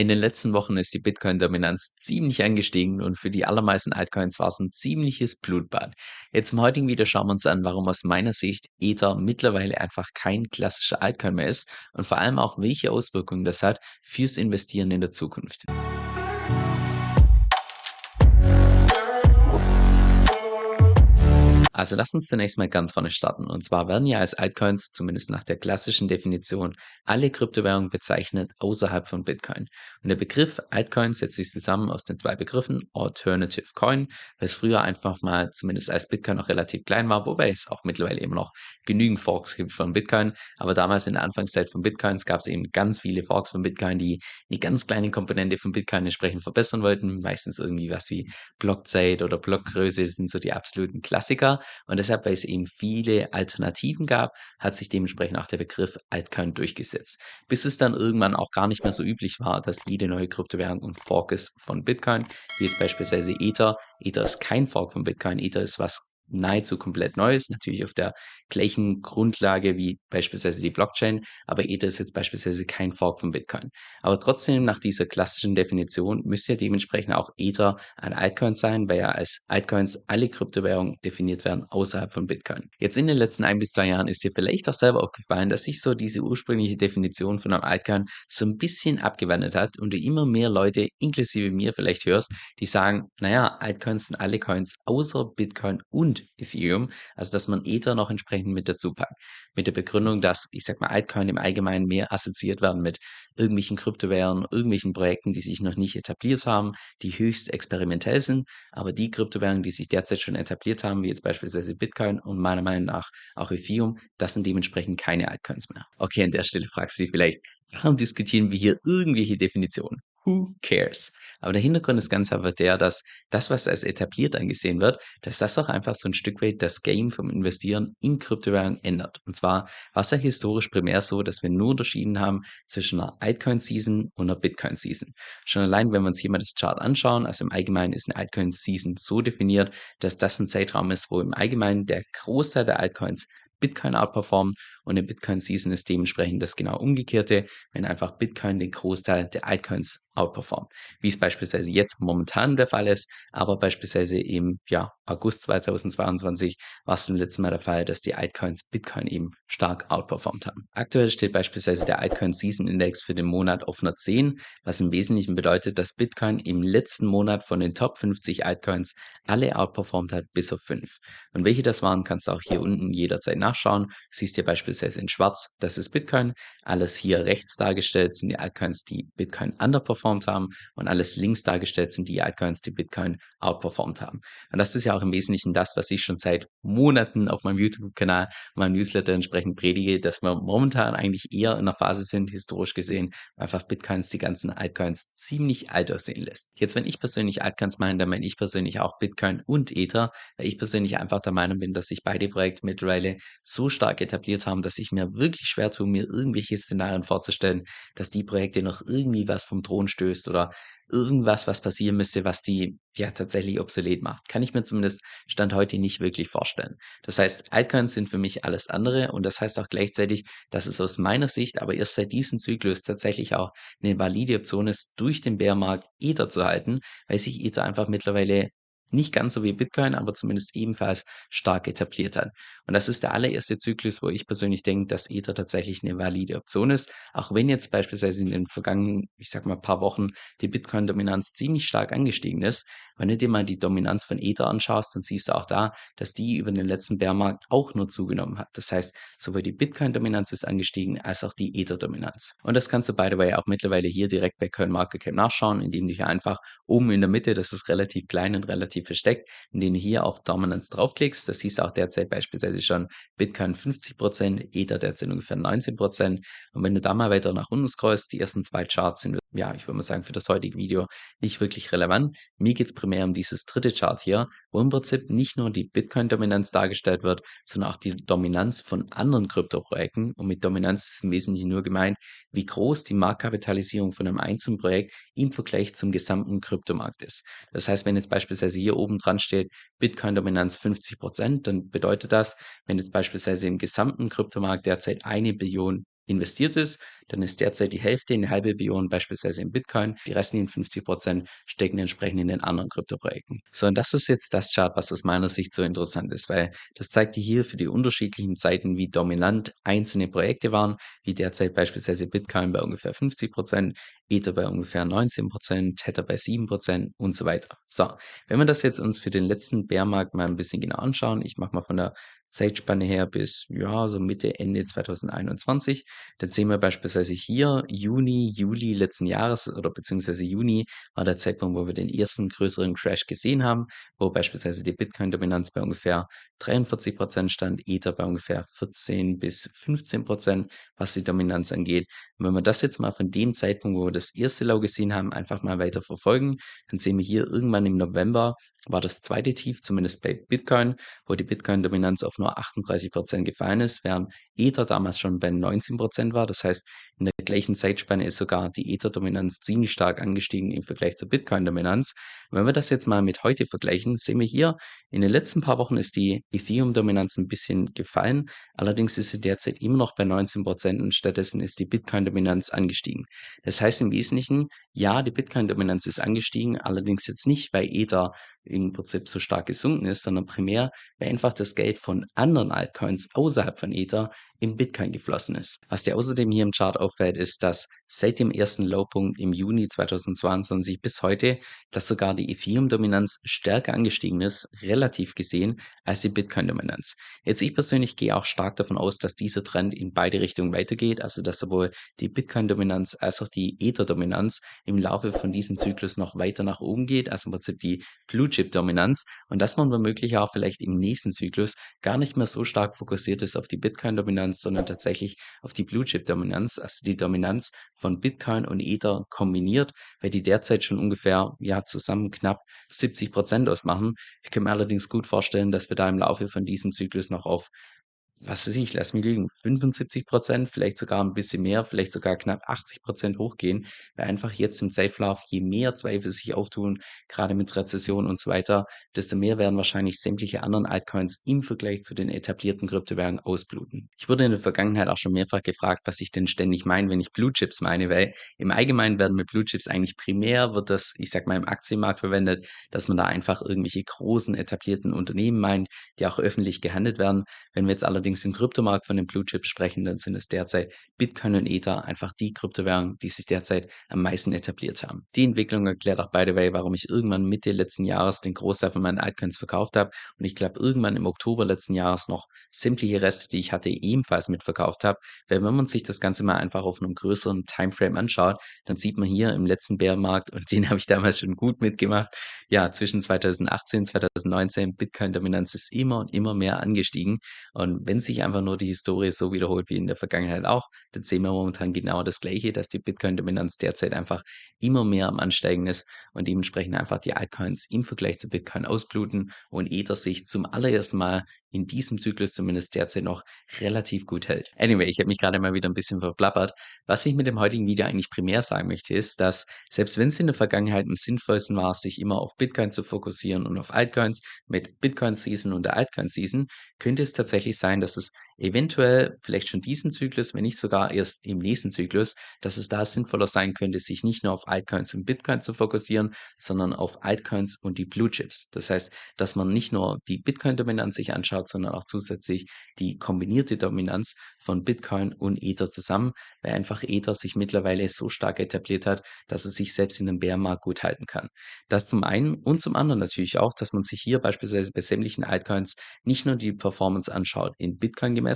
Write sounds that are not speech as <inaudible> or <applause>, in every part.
In den letzten Wochen ist die Bitcoin-Dominanz ziemlich angestiegen und für die allermeisten Altcoins war es ein ziemliches Blutbad. Jetzt im heutigen Video schauen wir uns an, warum aus meiner Sicht Ether mittlerweile einfach kein klassischer Altcoin mehr ist und vor allem auch, welche Auswirkungen das hat fürs Investieren in der Zukunft. Also lass uns zunächst mal ganz vorne starten. Und zwar werden ja als Altcoins, zumindest nach der klassischen Definition, alle Kryptowährungen bezeichnet außerhalb von Bitcoin. Und der Begriff Altcoin setzt sich zusammen aus den zwei Begriffen Alternative Coin, was früher einfach mal zumindest als Bitcoin noch relativ klein war, wobei es auch mittlerweile immer noch genügend Forks gibt von Bitcoin. Aber damals in der Anfangszeit von Bitcoins gab es eben ganz viele Forks von Bitcoin, die eine ganz kleine Komponente von Bitcoin entsprechend verbessern wollten. Meistens irgendwie was wie Blockzeit oder Blockgröße sind so die absoluten Klassiker. Und deshalb, weil es eben viele Alternativen gab, hat sich dementsprechend auch der Begriff Altcoin durchgesetzt. Bis es dann irgendwann auch gar nicht mehr so üblich war, dass jede neue Kryptowährung ein Fork ist von Bitcoin, wie jetzt beispielsweise Ether. Ether ist kein Fork von Bitcoin. Ether ist was nahezu komplett Neues, natürlich auf der gleichen Grundlage wie beispielsweise die Blockchain, aber Ether ist jetzt beispielsweise kein Fork von Bitcoin. Aber trotzdem nach dieser klassischen Definition müsste ja dementsprechend auch Ether ein Altcoin sein, weil ja als Altcoins alle Kryptowährungen definiert werden außerhalb von Bitcoin. Jetzt in den letzten ein bis zwei Jahren ist dir vielleicht auch selber aufgefallen, dass sich so diese ursprüngliche Definition von einem Altcoin so ein bisschen abgewandelt hat und du immer mehr Leute, inklusive mir vielleicht hörst, die sagen, naja, Altcoins sind alle Coins außer Bitcoin und Ethereum, also dass man Ether noch entsprechend mit dazu packt. Mit der Begründung, dass, ich sag mal, Altcoin im Allgemeinen mehr assoziiert werden mit irgendwelchen Kryptowährungen, irgendwelchen Projekten, die sich noch nicht etabliert haben, die höchst experimentell sind, aber die Kryptowährungen, die sich derzeit schon etabliert haben, wie jetzt beispielsweise Bitcoin und meiner Meinung nach auch Ethereum, das sind dementsprechend keine Altcoins mehr. Okay, an der Stelle fragst du dich vielleicht, warum diskutieren wir hier irgendwelche Definitionen? Who cares? Aber der Hintergrund ist ganz einfach der, dass das, was als etabliert angesehen wird, dass das auch einfach so ein Stück weit das Game vom Investieren in Kryptowährungen ändert. Und zwar war es ja historisch primär so, dass wir nur unterschieden haben zwischen einer Altcoin-Season und einer Bitcoin-Season. Schon allein, wenn wir uns hier mal das Chart anschauen, also im Allgemeinen ist eine Altcoin-Season so definiert, dass das ein Zeitraum ist, wo im Allgemeinen der Großteil der Altcoins Bitcoin outperformen und eine Bitcoin-Season ist dementsprechend das genau umgekehrte, wenn einfach Bitcoin den Großteil der Altcoins outperformt. Wie es beispielsweise jetzt momentan der Fall ist, aber beispielsweise im ja, August 2022 war es zum letzten Mal der Fall, dass die Altcoins Bitcoin eben stark outperformt haben. Aktuell steht beispielsweise der Altcoin Season Index für den Monat auf 110, was im Wesentlichen bedeutet, dass Bitcoin im letzten Monat von den Top 50 Altcoins alle outperformt hat, bis auf 5. Und welche das waren, kannst du auch hier unten jederzeit nachschauen. Siehst hier beispielsweise in schwarz, das ist Bitcoin. Alles hier rechts dargestellt sind die Altcoins, die Bitcoin underperformed haben und alles links dargestellt sind die Altcoins, die Bitcoin outperformed haben. Und das ist ja auch im Wesentlichen das, was ich schon seit Monaten auf meinem YouTube-Kanal, meinem Newsletter entsprechend predige, dass wir momentan eigentlich eher in einer Phase sind, historisch gesehen, einfach Bitcoins die ganzen Altcoins ziemlich alt aussehen lässt. Jetzt, wenn ich persönlich Altcoins meine, dann meine ich persönlich auch Bitcoin und Ether, weil ich persönlich einfach der Meinung bin, dass sich beide Projekte mittlerweile so stark etabliert haben, dass ich mir wirklich schwer tue, mir irgendwelche Szenarien vorzustellen, dass die Projekte noch irgendwie was vom Thron stößt oder irgendwas, was passieren müsste, was die ja tatsächlich obsolet macht. Kann ich mir zumindest Stand heute nicht wirklich vorstellen. Das heißt, Altcoins sind für mich alles andere und das heißt auch gleichzeitig, dass es aus meiner Sicht aber erst seit diesem Zyklus tatsächlich auch eine valide Option ist, durch den Bärmarkt Ether zu halten, weil sich Ether einfach mittlerweile nicht ganz so wie Bitcoin, aber zumindest ebenfalls stark etabliert hat. Und das ist der allererste Zyklus, wo ich persönlich denke, dass Ether tatsächlich eine valide Option ist. Auch wenn jetzt beispielsweise in den vergangenen, ich sag mal, paar Wochen die Bitcoin-Dominanz ziemlich stark angestiegen ist. Wenn du dir mal die Dominanz von Ether anschaust, dann siehst du auch da, dass die über den letzten Bärmarkt auch nur zugenommen hat. Das heißt, sowohl die Bitcoin-Dominanz ist angestiegen, als auch die Ether-Dominanz. Und das kannst du by the way auch mittlerweile hier direkt bei CoinMarketCap nachschauen, indem du hier einfach oben in der Mitte, das ist relativ klein und relativ relativ versteckt, indem du hier auf Dominance draufklickst. Das siehst du auch derzeit beispielsweise schon Bitcoin 50%, Ether derzeit ungefähr 19%. Und wenn du da mal weiter nach unten scrollst, die ersten zwei Charts sind, ja, ich würde mal sagen, für das heutige Video nicht wirklich relevant. Mir geht es primär um dieses dritte Chart hier, wo im Prinzip nicht nur die Bitcoin-Dominanz dargestellt wird, sondern auch die Dominanz von anderen Kryptoprojekten. Und mit Dominanz ist im Wesentlichen nur gemeint, wie groß die Marktkapitalisierung von einem einzelnen Projekt im Vergleich zum gesamten Kryptomarkt ist. Das heißt, wenn jetzt beispielsweise hier oben dran steht, Bitcoin-Dominanz 50 Prozent, dann bedeutet das, wenn jetzt beispielsweise im gesamten Kryptomarkt derzeit eine Billion investiert ist, dann ist derzeit die Hälfte, eine halbe Billion beispielsweise in Bitcoin. Die restlichen 50 Prozent stecken entsprechend in den anderen Kryptoprojekten. So, und das ist jetzt das Chart, was aus meiner Sicht so interessant ist, weil das zeigt dir hier für die unterschiedlichen Zeiten, wie dominant einzelne Projekte waren, wie derzeit beispielsweise Bitcoin bei ungefähr 50 Prozent, Ether bei ungefähr 19 Prozent, Tether bei 7 Prozent und so weiter. So, wenn wir das jetzt uns für den letzten Bärmarkt mal ein bisschen genau anschauen, ich mache mal von der Zeitspanne her bis, ja, so Mitte, Ende 2021. Dann sehen wir beispielsweise hier Juni, Juli letzten Jahres oder beziehungsweise Juni war der Zeitpunkt, wo wir den ersten größeren Crash gesehen haben, wo beispielsweise die Bitcoin-Dominanz bei ungefähr 43 Prozent stand, Ether bei ungefähr 14 bis 15 Prozent, was die Dominanz angeht. Und wenn wir das jetzt mal von dem Zeitpunkt, wo wir das erste Low gesehen haben, einfach mal weiter verfolgen, dann sehen wir hier irgendwann im November war das zweite Tief, zumindest bei Bitcoin, wo die Bitcoin-Dominanz auf nur 38 Prozent gefallen ist, während Ether damals schon bei 19 Prozent war. Das heißt, in der gleichen Zeitspanne ist sogar die Ether-Dominanz ziemlich stark angestiegen im Vergleich zur Bitcoin-Dominanz. Wenn wir das jetzt mal mit heute vergleichen, sehen wir hier, in den letzten paar Wochen ist die Ethereum-Dominanz ein bisschen gefallen. Allerdings ist sie derzeit immer noch bei 19 Prozent und stattdessen ist die Bitcoin-Dominanz angestiegen. Das heißt im Wesentlichen, ja, die Bitcoin-Dominanz ist angestiegen, allerdings jetzt nicht, weil Ether im Prinzip so stark gesunken ist, sondern primär, weil einfach das Geld von anderen Altcoins außerhalb von Ether in Bitcoin geflossen ist. Was dir außerdem hier im Chart auffällt, ist, dass seit dem ersten Lowpunkt im Juni 2022 bis heute, dass sogar die Ethereum-Dominanz stärker angestiegen ist, relativ gesehen, als die Bitcoin-Dominanz. Jetzt ich persönlich gehe auch stark davon aus, dass dieser Trend in beide Richtungen weitergeht, also dass sowohl die Bitcoin-Dominanz als auch die Ether-Dominanz im Laufe von diesem Zyklus noch weiter nach oben geht, also im Prinzip die Blue-Chip-Dominanz und dass man womöglich auch vielleicht im nächsten Zyklus gar nicht mehr so stark fokussiert ist auf die Bitcoin-Dominanz, Dominanz, sondern tatsächlich auf die Blue Chip Dominanz, also die Dominanz von Bitcoin und Ether kombiniert, weil die derzeit schon ungefähr ja zusammen knapp 70 Prozent ausmachen. Ich kann mir allerdings gut vorstellen, dass wir da im Laufe von diesem Zyklus noch auf was weiß ich, lass mich lügen, 75 Prozent, vielleicht sogar ein bisschen mehr, vielleicht sogar knapp 80 Prozent hochgehen, weil einfach jetzt im Zeitverlauf, je mehr Zweifel sich auftun, gerade mit Rezession und so weiter, desto mehr werden wahrscheinlich sämtliche anderen Altcoins im Vergleich zu den etablierten Kryptowährungen ausbluten. Ich wurde in der Vergangenheit auch schon mehrfach gefragt, was ich denn ständig meine, wenn ich Blue Chips meine, weil im Allgemeinen werden mit Blue Chips eigentlich primär wird das, ich sag mal, im Aktienmarkt verwendet, dass man da einfach irgendwelche großen etablierten Unternehmen meint, die auch öffentlich gehandelt werden. Wenn wir jetzt allerdings allerdings im Kryptomarkt von den Blue Chips sprechen, dann sind es derzeit Bitcoin und Ether einfach die Kryptowährungen, die sich derzeit am meisten etabliert haben. Die Entwicklung erklärt auch by the way, warum ich irgendwann Mitte letzten Jahres den Großteil von meinen Altcoins verkauft habe und ich glaube irgendwann im Oktober letzten Jahres noch sämtliche Reste, die ich hatte, ebenfalls mitverkauft habe. Weil wenn man sich das Ganze mal einfach auf einem größeren Timeframe anschaut, dann sieht man hier im letzten Bärmarkt, und den <laughs> habe ich damals schon gut mitgemacht, ja, zwischen 2018 und 2019 Bitcoin-Dominanz ist immer und immer mehr angestiegen. Und wenn sich einfach nur die Historie so wiederholt wie in der Vergangenheit auch, dann sehen wir momentan genau das Gleiche, dass die Bitcoin-Dominanz derzeit einfach immer mehr am Ansteigen ist und dementsprechend einfach die Altcoins im Vergleich zu Bitcoin ausbluten und Ether sich zum allerersten Mal in diesem Zyklus zumindest derzeit noch relativ gut hält. Anyway, ich habe mich gerade mal wieder ein bisschen verplappert. Was ich mit dem heutigen Video eigentlich primär sagen möchte, ist, dass selbst wenn es in der Vergangenheit am sinnvollsten war, sich immer auf Bitcoin zu fokussieren und auf Altcoins mit Bitcoin Season und der Altcoin Season, könnte es tatsächlich sein, dass es eventuell vielleicht schon diesen Zyklus, wenn nicht sogar erst im nächsten Zyklus, dass es da sinnvoller sein könnte, sich nicht nur auf Altcoins und Bitcoin zu fokussieren, sondern auf Altcoins und die Blue Chips. Das heißt, dass man nicht nur die Bitcoin-Dominanz sich anschaut, sondern auch zusätzlich die kombinierte Dominanz von Bitcoin und Ether zusammen, weil einfach Ether sich mittlerweile so stark etabliert hat, dass es sich selbst in einem Bärmarkt gut halten kann. Das zum einen und zum anderen natürlich auch, dass man sich hier beispielsweise bei sämtlichen Altcoins nicht nur die Performance anschaut in Bitcoin gemessen,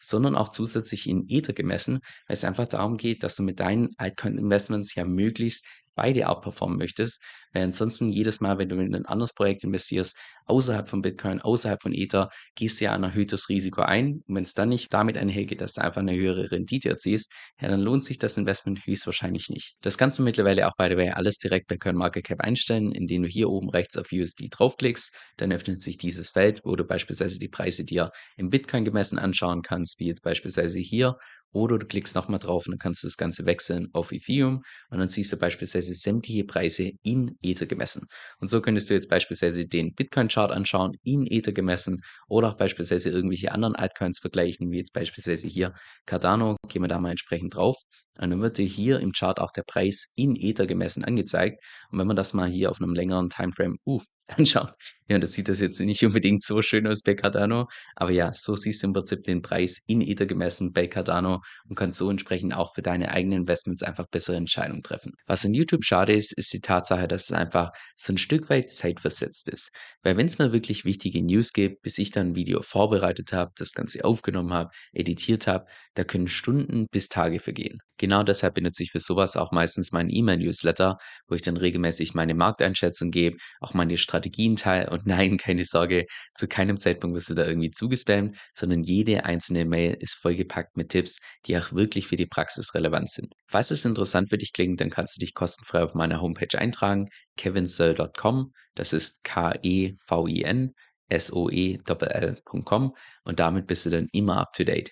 sondern auch zusätzlich in Ether gemessen, weil es einfach darum geht, dass du mit deinen Altcoin-Investments ja möglichst beide outperformen möchtest, weil ansonsten jedes Mal, wenn du in ein anderes Projekt investierst, außerhalb von Bitcoin, außerhalb von Ether, gehst du ja ein erhöhtes Risiko ein. Und wenn es dann nicht damit einhergeht, dass du einfach eine höhere Rendite erziehst, ja, dann lohnt sich das Investment höchstwahrscheinlich nicht. Das kannst du mittlerweile auch, by the way, alles direkt bei CoinMarketCap einstellen, indem du hier oben rechts auf USD draufklickst. Dann öffnet sich dieses Feld, wo du beispielsweise die Preise dir im Bitcoin gemessen anschauen kannst, wie jetzt beispielsweise hier Oder du klickst nochmal drauf und dann kannst du das Ganze wechseln auf Ethereum und dann siehst du beispielsweise sämtliche Preise in Ether gemessen. Und so könntest du jetzt beispielsweise den Bitcoin-Chart anschauen, in Ether gemessen oder auch beispielsweise irgendwelche anderen Altcoins vergleichen, wie jetzt beispielsweise hier Cardano. Gehen wir da mal entsprechend drauf. Und dann wird dir hier im Chart auch der Preis in Ether gemessen angezeigt. Und wenn man das mal hier auf einem längeren Timeframe uh, <laughs> anschaut, ja, das sieht das jetzt nicht unbedingt so schön aus bei Cardano, aber ja, so siehst du im Prinzip den Preis in Ether gemessen bei Cardano und kannst so entsprechend auch für deine eigenen Investments einfach bessere Entscheidungen treffen. Was in YouTube schade ist, ist die Tatsache, dass es einfach so ein Stück weit zeitversetzt ist. Weil wenn es mal wirklich wichtige News gibt, bis ich dann ein Video vorbereitet habe, das Ganze aufgenommen habe, editiert habe, da können Stunden bis Tage vergehen. Genau deshalb benutze ich für sowas auch meistens meinen E-Mail-Newsletter, wo ich dann regelmäßig meine Markteinschätzung gebe, auch meine Strategien teile und <laughs> nein, keine Sorge, zu keinem Zeitpunkt wirst du da irgendwie zugespammt, sondern jede einzelne Mail ist vollgepackt mit Tipps, die auch wirklich für die Praxis relevant sind. Falls es interessant für dich klingt, dann kannst du dich kostenfrei auf meiner Homepage eintragen, kevinsoe.com, das ist K-E-V-I-N, S-O-E-L-L.com und damit bist du dann immer up to date.